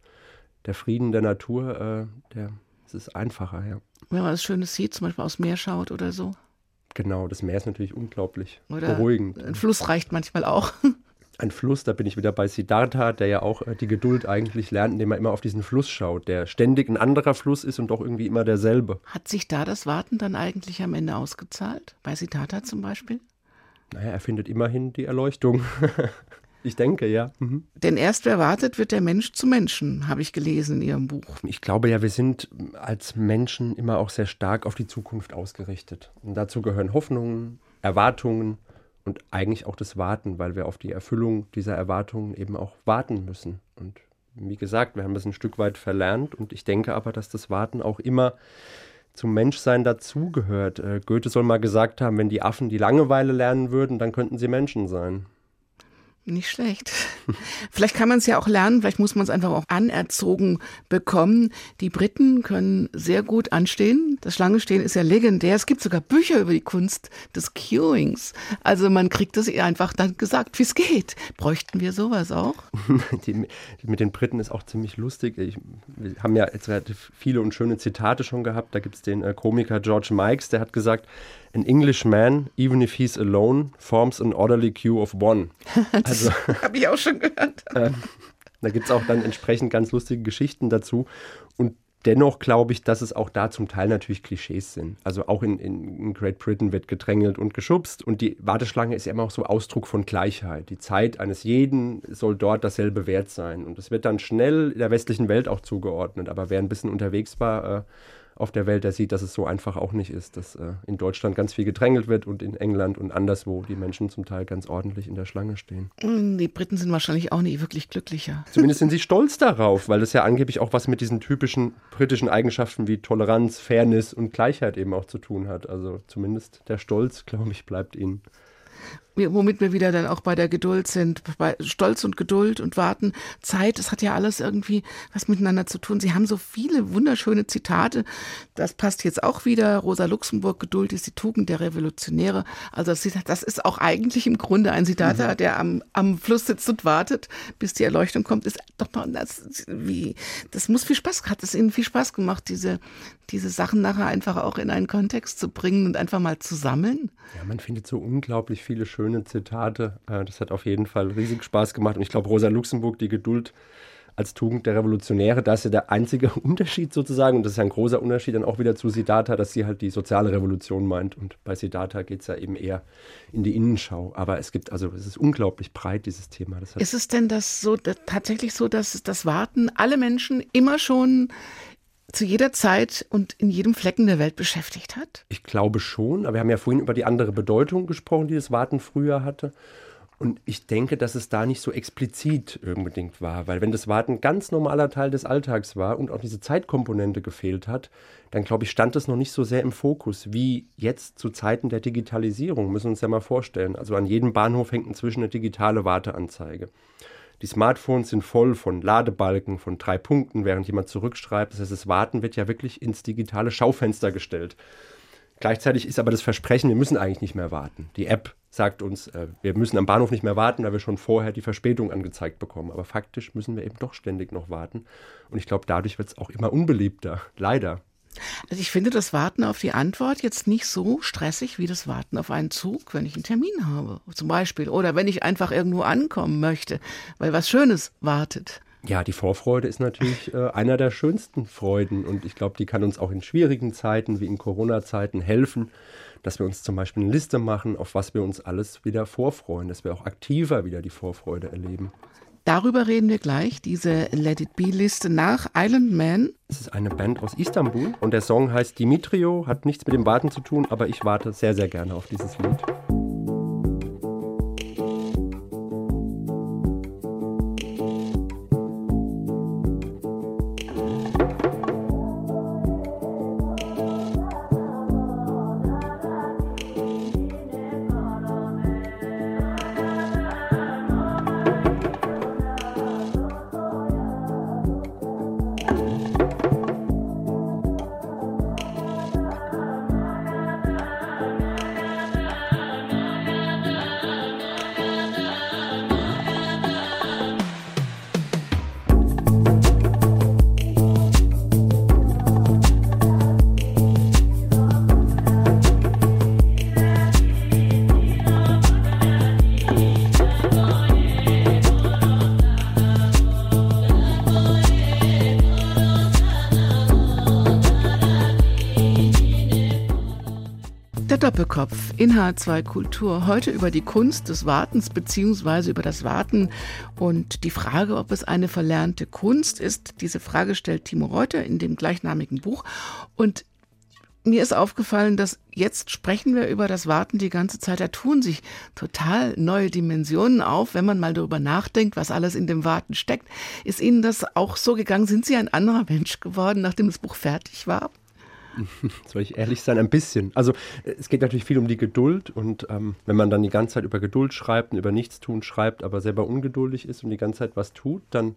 der Frieden der Natur, äh, der, es ist einfacher, ja. Wenn man was Schönes sieht, zum Beispiel aus Meer schaut oder so. Genau, das Meer ist natürlich unglaublich oder beruhigend. Ein Fluss reicht manchmal auch. [LAUGHS] Ein Fluss, da bin ich wieder bei Siddhartha, der ja auch äh, die Geduld eigentlich lernt, indem er immer auf diesen Fluss schaut, der ständig ein anderer Fluss ist und doch irgendwie immer derselbe. Hat sich da das Warten dann eigentlich am Ende ausgezahlt? Bei Siddhartha zum Beispiel? Naja, er findet immerhin die Erleuchtung. [LAUGHS] Ich denke, ja. Mhm. Denn erst wer wartet, wird der Mensch zu Menschen, habe ich gelesen in Ihrem Buch. Ich glaube ja, wir sind als Menschen immer auch sehr stark auf die Zukunft ausgerichtet. Und dazu gehören Hoffnungen, Erwartungen und eigentlich auch das Warten, weil wir auf die Erfüllung dieser Erwartungen eben auch warten müssen. Und wie gesagt, wir haben das ein Stück weit verlernt und ich denke aber, dass das Warten auch immer zum Menschsein dazugehört. Äh, Goethe soll mal gesagt haben, wenn die Affen die Langeweile lernen würden, dann könnten sie Menschen sein. Nicht schlecht. Vielleicht kann man es ja auch lernen, vielleicht muss man es einfach auch anerzogen bekommen. Die Briten können sehr gut anstehen. Das Schlangestehen ist ja legendär. Es gibt sogar Bücher über die Kunst des Queuings. Also man kriegt es einfach dann gesagt, wie es geht. Bräuchten wir sowas auch? [LAUGHS] Die mit den Briten ist auch ziemlich lustig. Ich, wir haben ja jetzt relativ viele und schöne Zitate schon gehabt. Da gibt es den äh, Komiker George Mikes, der hat gesagt, An Englishman, even if he's alone, forms an orderly queue of one. [LAUGHS] Also, [LAUGHS] habe ich auch schon gehört. [LAUGHS] Äh, da gibt es auch dann entsprechend ganz lustige Geschichten dazu. Und dennoch glaube ich, dass es auch da zum Teil natürlich Klischees sind. Also auch in, in, Great Britain wird gedrängelt und geschubst und die Warteschlange ist ja immer auch so Ausdruck von Gleichheit. Die Zeit eines jeden soll dort dasselbe wert sein. Und es wird dann schnell der westlichen Welt auch zugeordnet. Aber wer ein bisschen unterwegs war, äh, auf der Welt, der sieht, dass es so einfach auch nicht ist, dass äh, in Deutschland ganz viel gedrängelt wird und in England und anderswo die Menschen zum Teil ganz ordentlich in der Schlange stehen. Mm, die Briten sind wahrscheinlich auch nicht wirklich glücklicher. Zumindest sind [LAUGHS] sie stolz darauf, weil das ja angeblich auch was mit diesen typischen britischen Eigenschaften wie Toleranz, Fairness und Gleichheit eben auch zu tun hat. Also zumindest der Stolz, [LAUGHS] glaube ich, bleibt ihnen womit wir wieder dann auch bei der Geduld sind, bei Stolz und Geduld und Warten. Zeit, das hat ja alles irgendwie was miteinander zu tun. Sie haben so viele wunderschöne Zitate. Das passt jetzt auch wieder. Rosa Luxemburg, Geduld ist die Tugend der Revolutionäre. Also das ist auch eigentlich im Grunde ein Zitat, mhm. der am, am Fluss sitzt und wartet, bis die Erleuchtung kommt. Ist doch mal, das, wie, das muss viel Spaß, hat es Ihnen viel Spaß gemacht, diese, diese Sachen nachher einfach auch in einen Kontext zu bringen und einfach mal zu sammeln? Ja, man findet so unglaublich viele schöne Zitate. Äh, das hat auf jeden Fall riesig Spaß gemacht. Und ich glaube, Rosa Luxemburg, die Geduld als Tugend der Revolutionäre, das ist ja der einzige [LAUGHS] Unterschied sozusagen. Und das ist ein großer Unterschied dann auch wieder zu Siddhartha, dass sie halt die soziale Revolution meint. Und bei Siddhartha geht es ja eben eher in die Innenschau. Aber es gibt, also es ist unglaublich breit, dieses Thema. ist es denn das so tatsächlich so, dass das Warten alle Menschen immer schon zu jeder Zeit und in jedem Flecken der Welt beschäftigt hat? Ich glaube schon, aber wir haben ja vorhin über die andere Bedeutung gesprochen, die das Warten früher hatte. Und ich denke, dass es da nicht so explizit unbedingt war, weil wenn das Warten ganz normaler Teil des Alltags war und auch diese Zeitkomponente gefehlt hat, dann glaube ich, stand es noch nicht so sehr im Fokus wie jetzt zu Zeiten der Digitalisierung. Müssen wir uns ja mal vorstellen. Also an jedem Bahnhof hängt inzwischen eine digitale Warteanzeige. Die Smartphones sind voll von Ladebalken, von drei Punkten, während jemand zurückschreibt. Das heißt, das Warten wird ja wirklich ins digitale Schaufenster gestellt. Gleichzeitig ist aber das Versprechen, wir müssen eigentlich nicht mehr warten. Die App sagt uns, äh, wir müssen am Bahnhof nicht mehr warten, weil wir schon vorher die Verspätung angezeigt bekommen. Aber faktisch müssen wir eben doch ständig noch warten. Und ich glaube, dadurch wird es auch immer unbeliebter. Leider. Also ich finde das Warten auf die Antwort jetzt nicht so stressig wie das Warten auf einen Zug, wenn ich einen Termin habe, zum Beispiel. Oder wenn ich einfach irgendwo ankommen möchte, weil was Schönes wartet. Ja, die Vorfreude ist natürlich äh, einer der schönsten Freuden und ich glaube, die kann uns auch in schwierigen Zeiten wie in Corona-Zeiten helfen, dass wir uns zum Beispiel eine Liste machen, auf was wir uns alles wieder vorfreuen, dass wir auch aktiver wieder die Vorfreude erleben. Darüber reden wir gleich, diese Let It Be-Liste nach Island Man. Es ist eine Band aus Istanbul und der Song heißt Dimitrio, hat nichts mit dem Warten zu tun, aber ich warte sehr, sehr gerne auf dieses Lied. Doppelkopf in H2 Kultur. Heute über die Kunst des Wartens beziehungsweise über das Warten und die Frage, ob es eine verlernte Kunst ist. Diese Frage stellt Timo Reuter in dem gleichnamigen Buch. Und mir ist aufgefallen, dass jetzt sprechen wir über das Warten die ganze Zeit. Da tun sich total neue Dimensionen auf, wenn man mal darüber nachdenkt, was alles in dem Warten steckt. Ist Ihnen das auch so gegangen? Sind Sie ein anderer Mensch geworden, nachdem das Buch fertig war? [LAUGHS] Soll ich ehrlich sein? Ein bisschen. Also es geht natürlich viel um die Geduld und ähm, wenn man dann die ganze Zeit über Geduld schreibt und über Nichtstun schreibt, aber selber ungeduldig ist und die ganze Zeit was tut, dann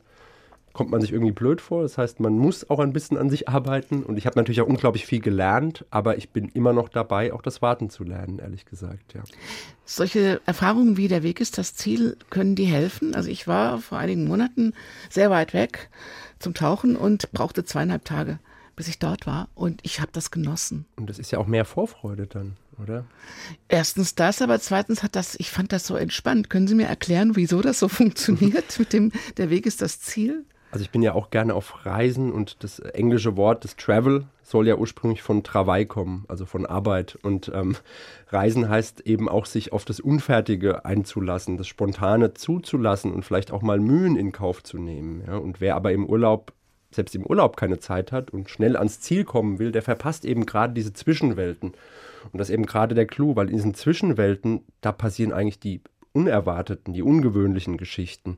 kommt man sich irgendwie blöd vor. Das heißt, man muss auch ein bisschen an sich arbeiten. Und ich habe natürlich auch unglaublich viel gelernt, aber ich bin immer noch dabei, auch das Warten zu lernen, ehrlich gesagt, ja. Solche Erfahrungen wie der Weg ist das Ziel, können die helfen? Also ich war vor einigen Monaten sehr weit weg zum Tauchen und brauchte zweieinhalb Tage, bis ich dort war. Und ich habe das genossen. Und das ist ja auch mehr Vorfreude dann, oder? Erstens das, aber zweitens hat das, ich fand das so entspannt. Können Sie mir erklären, wieso das so [LAUGHS] funktioniert mit dem, der Weg ist das Ziel? Also ich bin ja auch gerne auf Reisen und das englische Wort des Travel soll ja ursprünglich von Travail kommen, also von Arbeit. Und ähm, Reisen heißt eben auch, sich auf das Unfertige einzulassen, das Spontane zuzulassen und vielleicht auch mal Mühen in Kauf zu nehmen. Ja? Und wer aber im Urlaub, selbst im Urlaub keine Zeit hat und schnell ans Ziel kommen will, der verpasst eben gerade diese Zwischenwelten. Und das ist eben gerade der Clou, weil in diesen Zwischenwelten, da passieren eigentlich die unerwarteten, die ungewöhnlichen Geschichten.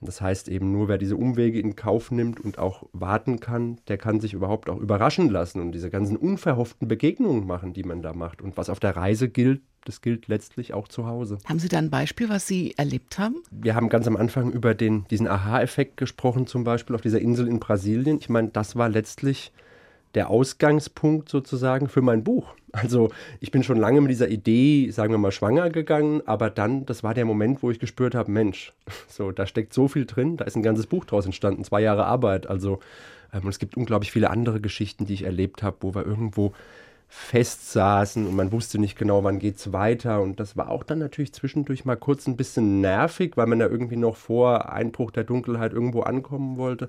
Das heißt eben nur, wer diese Umwege in Kauf nimmt und auch warten kann, der kann sich überhaupt auch überraschen lassen und diese ganzen unverhofften Begegnungen machen, die man da macht. Und was auf der Reise gilt, das gilt letztlich auch zu Hause. Haben Sie da ein Beispiel, was Sie erlebt haben? Wir haben ganz am Anfang über den, diesen Aha-Effekt gesprochen, zum Beispiel auf dieser Insel in Brasilien. Ich meine, das war letztlich der Ausgangspunkt sozusagen für mein Buch. Also ich bin schon lange mit dieser Idee, sagen wir mal, schwanger gegangen, aber dann, das war der Moment, wo ich gespürt habe, Mensch, [LAUGHS] so, da steckt so viel drin, da ist ein ganzes Buch draus entstanden, zwei Jahre Arbeit. Also ähm, und es gibt unglaublich viele andere Geschichten, die ich erlebt habe, wo wir irgendwo festsaßen und man wusste nicht genau, wann geht es weiter. Und das war auch dann natürlich zwischendurch mal kurz ein bisschen nervig, weil man da irgendwie noch vor Einbruch der Dunkelheit irgendwo ankommen wollte.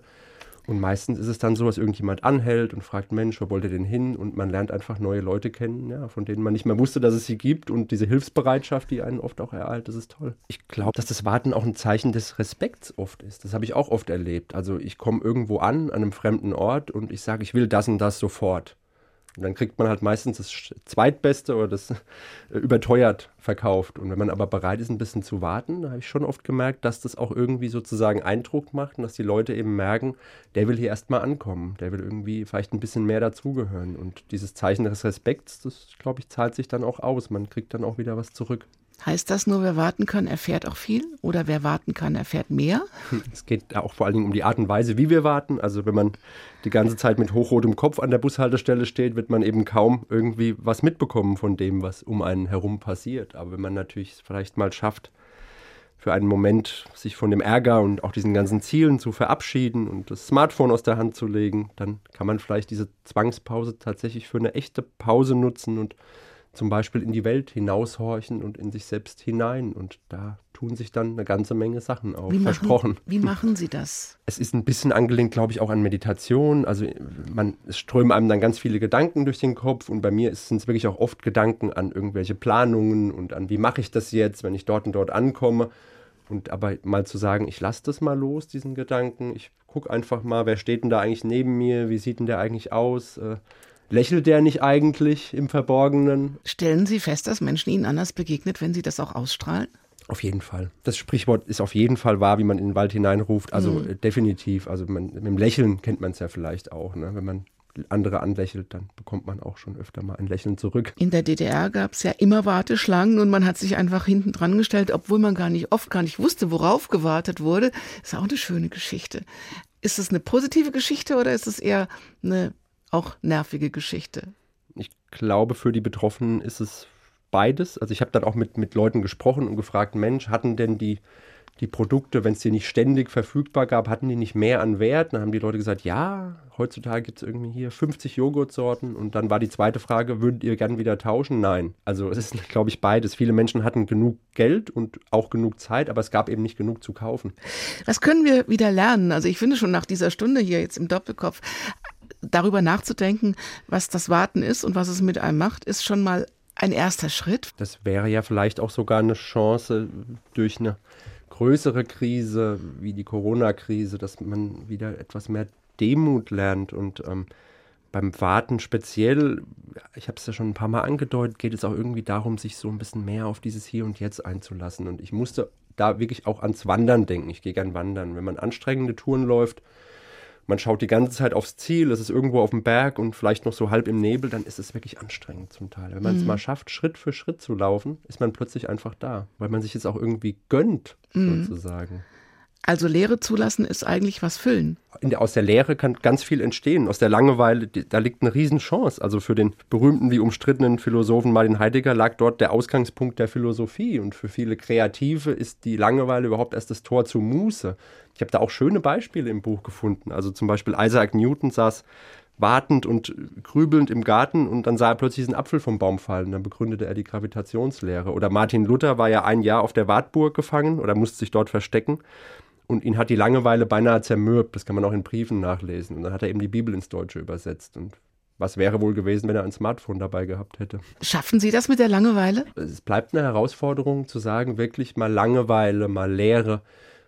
Und meistens ist es dann so, dass irgendjemand anhält und fragt, Mensch, wo wollt ihr denn hin? Und man lernt einfach neue Leute kennen, ja, von denen man nicht mehr wusste, dass es sie gibt. Und diese Hilfsbereitschaft, die einen oft auch ereilt, das ist toll. Ich glaube, dass das Warten auch ein Zeichen des Respekts oft ist. Das habe ich auch oft erlebt. Also ich komme irgendwo an, an einem fremden Ort und ich sage, ich will das und das sofort. Und dann kriegt man halt meistens das Zweitbeste oder das [LAUGHS] äh, überteuert verkauft. Und wenn man aber bereit ist, ein bisschen zu warten, da habe ich schon oft gemerkt, dass das auch irgendwie sozusagen Eindruck macht und dass die Leute eben merken, der will hier erstmal ankommen, der will irgendwie vielleicht ein bisschen mehr dazugehören. Und dieses Zeichen des Respekts, das glaube ich, zahlt sich dann auch aus. Man kriegt dann auch wieder was zurück. Heißt das nur, wer warten kann, erfährt auch viel? Oder wer warten kann, erfährt mehr? [LAUGHS] Es geht auch vor allen Dingen um die Art und Weise, wie wir warten. Also wenn man die ganze Zeit mit hochrotem Kopf an der Bushaltestelle steht, wird man eben kaum irgendwie was mitbekommen von dem, was um einen herum passiert. Aber wenn man natürlich vielleicht mal schafft, für einen Moment sich von dem Ärger und auch diesen ganzen Zielen zu verabschieden und das Smartphone aus der Hand zu legen, dann kann man vielleicht diese Zwangspause tatsächlich für eine echte Pause nutzen und zum Beispiel in die Welt hinaushorchen und in sich selbst hinein. Und da tun sich dann eine ganze Menge Sachen auf. Wie versprochen. Machen, wie machen Sie das? [LAUGHS] Es ist ein bisschen angelehnt, glaube ich, auch an Meditation. Also man, es strömen einem dann ganz viele Gedanken durch den Kopf und bei mir sind es wirklich auch oft Gedanken an irgendwelche Planungen und an, wie mache ich das jetzt, wenn ich dort und dort ankomme. Und aber mal zu sagen, ich lasse das mal los, diesen Gedanken. Ich gucke einfach mal, wer steht denn da eigentlich neben mir, wie sieht denn der eigentlich aus? Lächelt der nicht eigentlich im Verborgenen? Stellen Sie fest, dass Menschen Ihnen anders begegnet, wenn Sie das auch ausstrahlen? Auf jeden Fall. Das Sprichwort ist auf jeden Fall wahr, wie man in den Wald hineinruft. Also mhm. Äh, definitiv. Also man, mit dem Lächeln kennt man es ja vielleicht auch. Ne? Wenn man andere anlächelt, dann bekommt man auch schon öfter mal ein Lächeln zurück. In der DDR gab es ja immer Warteschlangen und man hat sich einfach hinten dran gestellt, obwohl man gar nicht oft gar nicht wusste, worauf gewartet wurde. Ist auch eine schöne Geschichte. Ist es eine positive Geschichte oder ist es eher eine auch nervige Geschichte? Ich glaube, für die Betroffenen ist es beides. Also ich habe dann auch mit, mit Leuten gesprochen und gefragt, Mensch, hatten denn die, die Produkte, wenn es die nicht ständig verfügbar gab, hatten die nicht mehr an Wert? Dann haben die Leute gesagt, ja, heutzutage gibt es irgendwie hier 50 Joghurtsorten. Und dann war die zweite Frage, würdet ihr gern wieder tauschen? Nein. Also es ist, glaube ich, beides. Viele Menschen hatten genug Geld und auch genug Zeit, aber es gab eben nicht genug zu kaufen. Was können wir wieder lernen? Also ich finde schon nach dieser Stunde hier jetzt im Doppelkopf, darüber nachzudenken, was das Warten ist und was es mit einem macht, ist schon mal ein erster Schritt. Das wäre ja vielleicht auch sogar eine Chance durch eine größere Krise wie die Corona-Krise, dass man wieder etwas mehr Demut lernt und ähm, beim Warten speziell, ich habe es ja schon ein paar Mal angedeutet, geht es auch irgendwie darum, sich so ein bisschen mehr auf dieses Hier und Jetzt einzulassen. Und ich musste da wirklich auch ans Wandern denken. Ich gehe gern wandern. Wenn man anstrengende Touren läuft, man schaut die ganze Zeit aufs Ziel, es ist irgendwo auf dem Berg und vielleicht noch so halb im Nebel, dann ist es wirklich anstrengend zum Teil. Wenn man es mhm. mal schafft, Schritt für Schritt zu laufen, ist man plötzlich einfach da, weil man sich es auch irgendwie gönnt, mhm. sozusagen. Also Lehre zulassen ist eigentlich was füllen. Der, aus der Lehre kann ganz viel entstehen. Aus der Langeweile, da liegt eine Riesenchance. Also für den berühmten wie umstrittenen Philosophen Martin Heidegger lag dort der Ausgangspunkt der Philosophie. Und für viele Kreative ist die Langeweile überhaupt erst das Tor zur Muße. Ich habe da auch schöne Beispiele im Buch gefunden. Also zum Beispiel Isaac Newton saß wartend und grübelnd im Garten und dann sah er plötzlich diesen Apfel vom Baum fallen. Dann begründete er die Gravitationslehre. Oder Martin Luther war ja ein Jahr auf der Wartburg gefangen oder musste sich dort verstecken und ihn hat die Langeweile beinahe zermürbt. Das kann man auch in Briefen nachlesen. Und dann hat er eben die Bibel ins Deutsche übersetzt. Und was wäre wohl gewesen, wenn er ein Smartphone dabei gehabt hätte? Schaffen Sie das mit der Langeweile? Es bleibt eine Herausforderung zu sagen, wirklich mal Langeweile, mal Leere,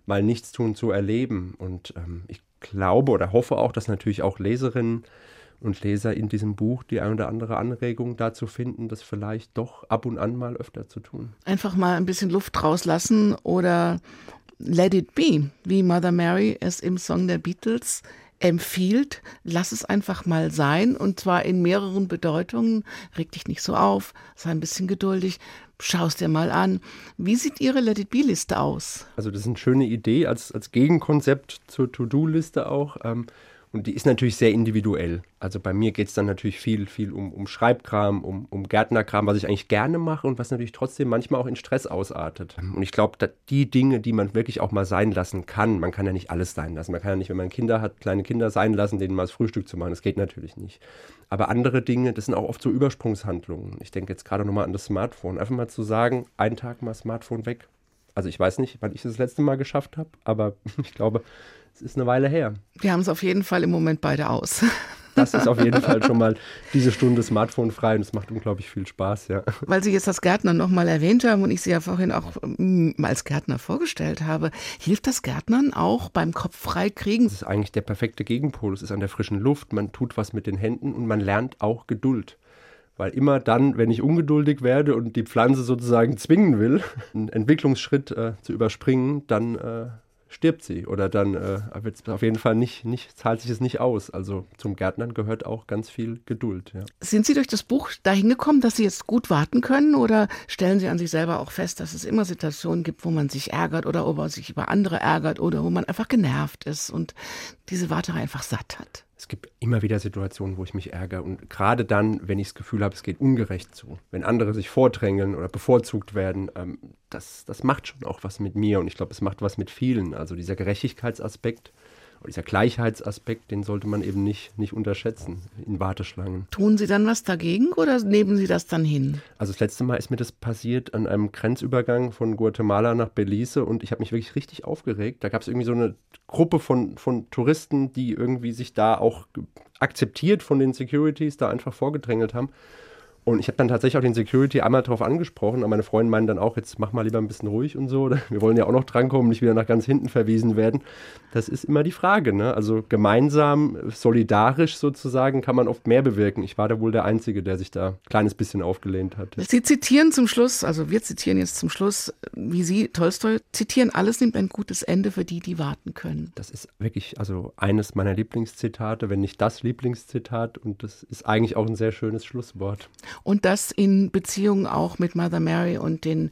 mal Nichtstun zu erleben. Und ähm, ich glaube oder hoffe auch, dass natürlich auch Leserinnen und Leser in diesem Buch die ein oder andere Anregung dazu finden, das vielleicht doch ab und an mal öfter zu tun. Einfach mal ein bisschen Luft rauslassen oder Let It Be, wie Mother Mary es im Song der Beatles empfiehlt, lass es einfach mal sein und zwar in mehreren Bedeutungen. Reg dich nicht so auf, sei ein bisschen geduldig, schau es dir mal an. Wie sieht Ihre Let It Be-Liste aus? Also, das ist eine schöne Idee als, als Gegenkonzept zur To-Do-Liste auch. Ähm, und die ist natürlich sehr individuell. Also bei mir geht es dann natürlich viel, viel um, um Schreibkram, um, um Gärtnerkram, was ich eigentlich gerne mache und was natürlich trotzdem manchmal auch in Stress ausartet. Und ich glaube, die Dinge, die man wirklich auch mal sein lassen kann, man kann ja nicht alles sein lassen. Man kann ja nicht, wenn man Kinder hat, kleine Kinder sein lassen, denen mal das Frühstück zu machen. Das geht natürlich nicht. Aber andere Dinge, das sind auch oft so Übersprungshandlungen. Ich denke jetzt gerade nochmal an das Smartphone. Einfach mal zu sagen, einen Tag mal Smartphone weg. Also ich weiß nicht, wann ich das, das letzte Mal geschafft habe, aber [LAUGHS] ich glaube, es ist eine Weile her. Wir haben es auf jeden Fall im Moment beide aus. [LAUGHS] Das ist auf jeden Fall schon mal diese Stunde Smartphone frei und es macht unglaublich viel Spaß, ja. Weil Sie jetzt das Gärtner nochmal erwähnt haben und ich Sie ja vorhin auch mm, als Gärtner vorgestellt habe, hilft das Gärtnern auch beim Kopf frei kriegen? Das ist eigentlich der perfekte Gegenpol. Es ist an der frischen Luft, man tut was mit den Händen und man lernt auch Geduld. Weil immer dann, wenn ich ungeduldig werde und die Pflanze sozusagen zwingen will, [LAUGHS] einen Entwicklungsschritt äh, zu überspringen, dann äh, stirbt sie oder dann äh, auf jeden Fall nicht, nicht, zahlt sich es nicht aus. Also zum Gärtnern gehört auch ganz viel Geduld. Ja. Sind Sie durch das Buch dahin gekommen, dass Sie jetzt gut warten können oder stellen Sie an sich selber auch fest, dass es immer Situationen gibt, wo man sich ärgert oder wo man sich über andere ärgert oder wo man einfach genervt ist und diese Warterei einfach satt hat? es gibt immer wieder Situationen, wo ich mich ärgere. Und gerade dann, wenn ich das Gefühl habe, es geht ungerecht zu, wenn andere sich vordrängeln oder bevorzugt werden, ähm, das, das macht schon auch was mit mir. Und ich glaube, es macht was mit vielen. Also dieser Gerechtigkeitsaspekt dieser Gleichheitsaspekt, den sollte man eben nicht, nicht unterschätzen in Warteschlangen. Tun Sie dann was dagegen oder nehmen Sie das dann hin? Also das letzte Mal ist mir das passiert an einem Grenzübergang von Guatemala nach Belize und ich habe mich wirklich richtig aufgeregt. Da gab es irgendwie so eine Gruppe von, von Touristen, die irgendwie sich da auch akzeptiert von den Securities da einfach vorgedrängelt haben. Und ich habe dann tatsächlich auch den Security einmal darauf angesprochen, aber meine Freunde meinen dann auch, jetzt mach mal lieber ein bisschen ruhig und so. [LAUGHS] Wir wollen ja auch noch drankommen, nicht wieder nach ganz hinten verwiesen werden. Das ist immer die Frage. Ne? Also gemeinsam, solidarisch sozusagen, kann man oft mehr bewirken. Ich war da wohl der Einzige, der sich da ein kleines bisschen aufgelehnt hat. Sie zitieren zum Schluss, also wir zitieren jetzt zum Schluss, wie Sie, Tolstoi, zitieren, alles nimmt ein gutes Ende für die, die warten können. Das ist wirklich also eines meiner Lieblingszitate, wenn nicht das Lieblingszitat. Und das ist eigentlich auch ein sehr schönes Schlusswort. Und das in Beziehung auch mit Mother Mary und den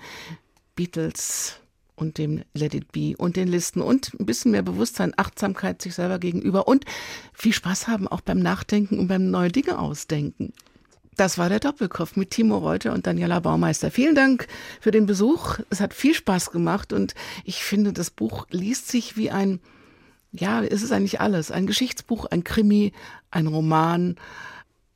Beatles und dem Let It Be und den Listen und ein bisschen mehr Bewusstsein, Achtsamkeit sich selber gegenüber und viel Spaß haben auch beim Nachdenken und beim neue Dinge ausdenken. Das war der Doppelkopf mit Timo Reuter und Daniela Baumeister. Vielen Dank für den Besuch. Es hat viel Spaß gemacht und ich finde, das Buch liest sich wie ein, ja, es ist eigentlich alles. Ein Geschichtsbuch, ein Krimi, ein Roman,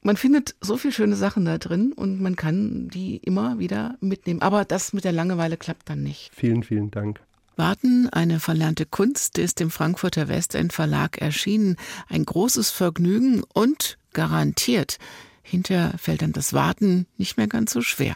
man findet so viele schöne Sachen da drin und man kann die immer wieder mitnehmen. Aber das mit der Langeweile klappt dann nicht. Vielen, vielen Dank. Warten, eine verlernte Kunst, ist im Frankfurter Westend Verlag erschienen. Ein großes Vergnügen und garantiert Hinterher fällt dann das Warten nicht mehr ganz so schwer.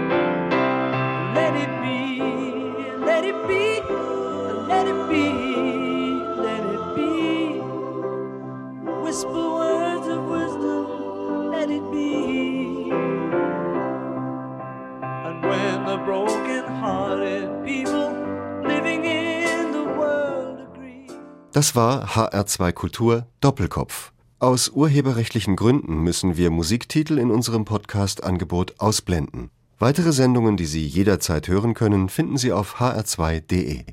Whisper words of wisdom, let it be. And when the broken-hearted people living in the world agree. Das war HR2 Kultur Doppelkopf. Aus urheberrechtlichen Gründen müssen wir Musiktitel in unserem Podcast-Angebot ausblenden. Weitere Sendungen, die Sie jederzeit hören können, finden Sie auf hr2.de.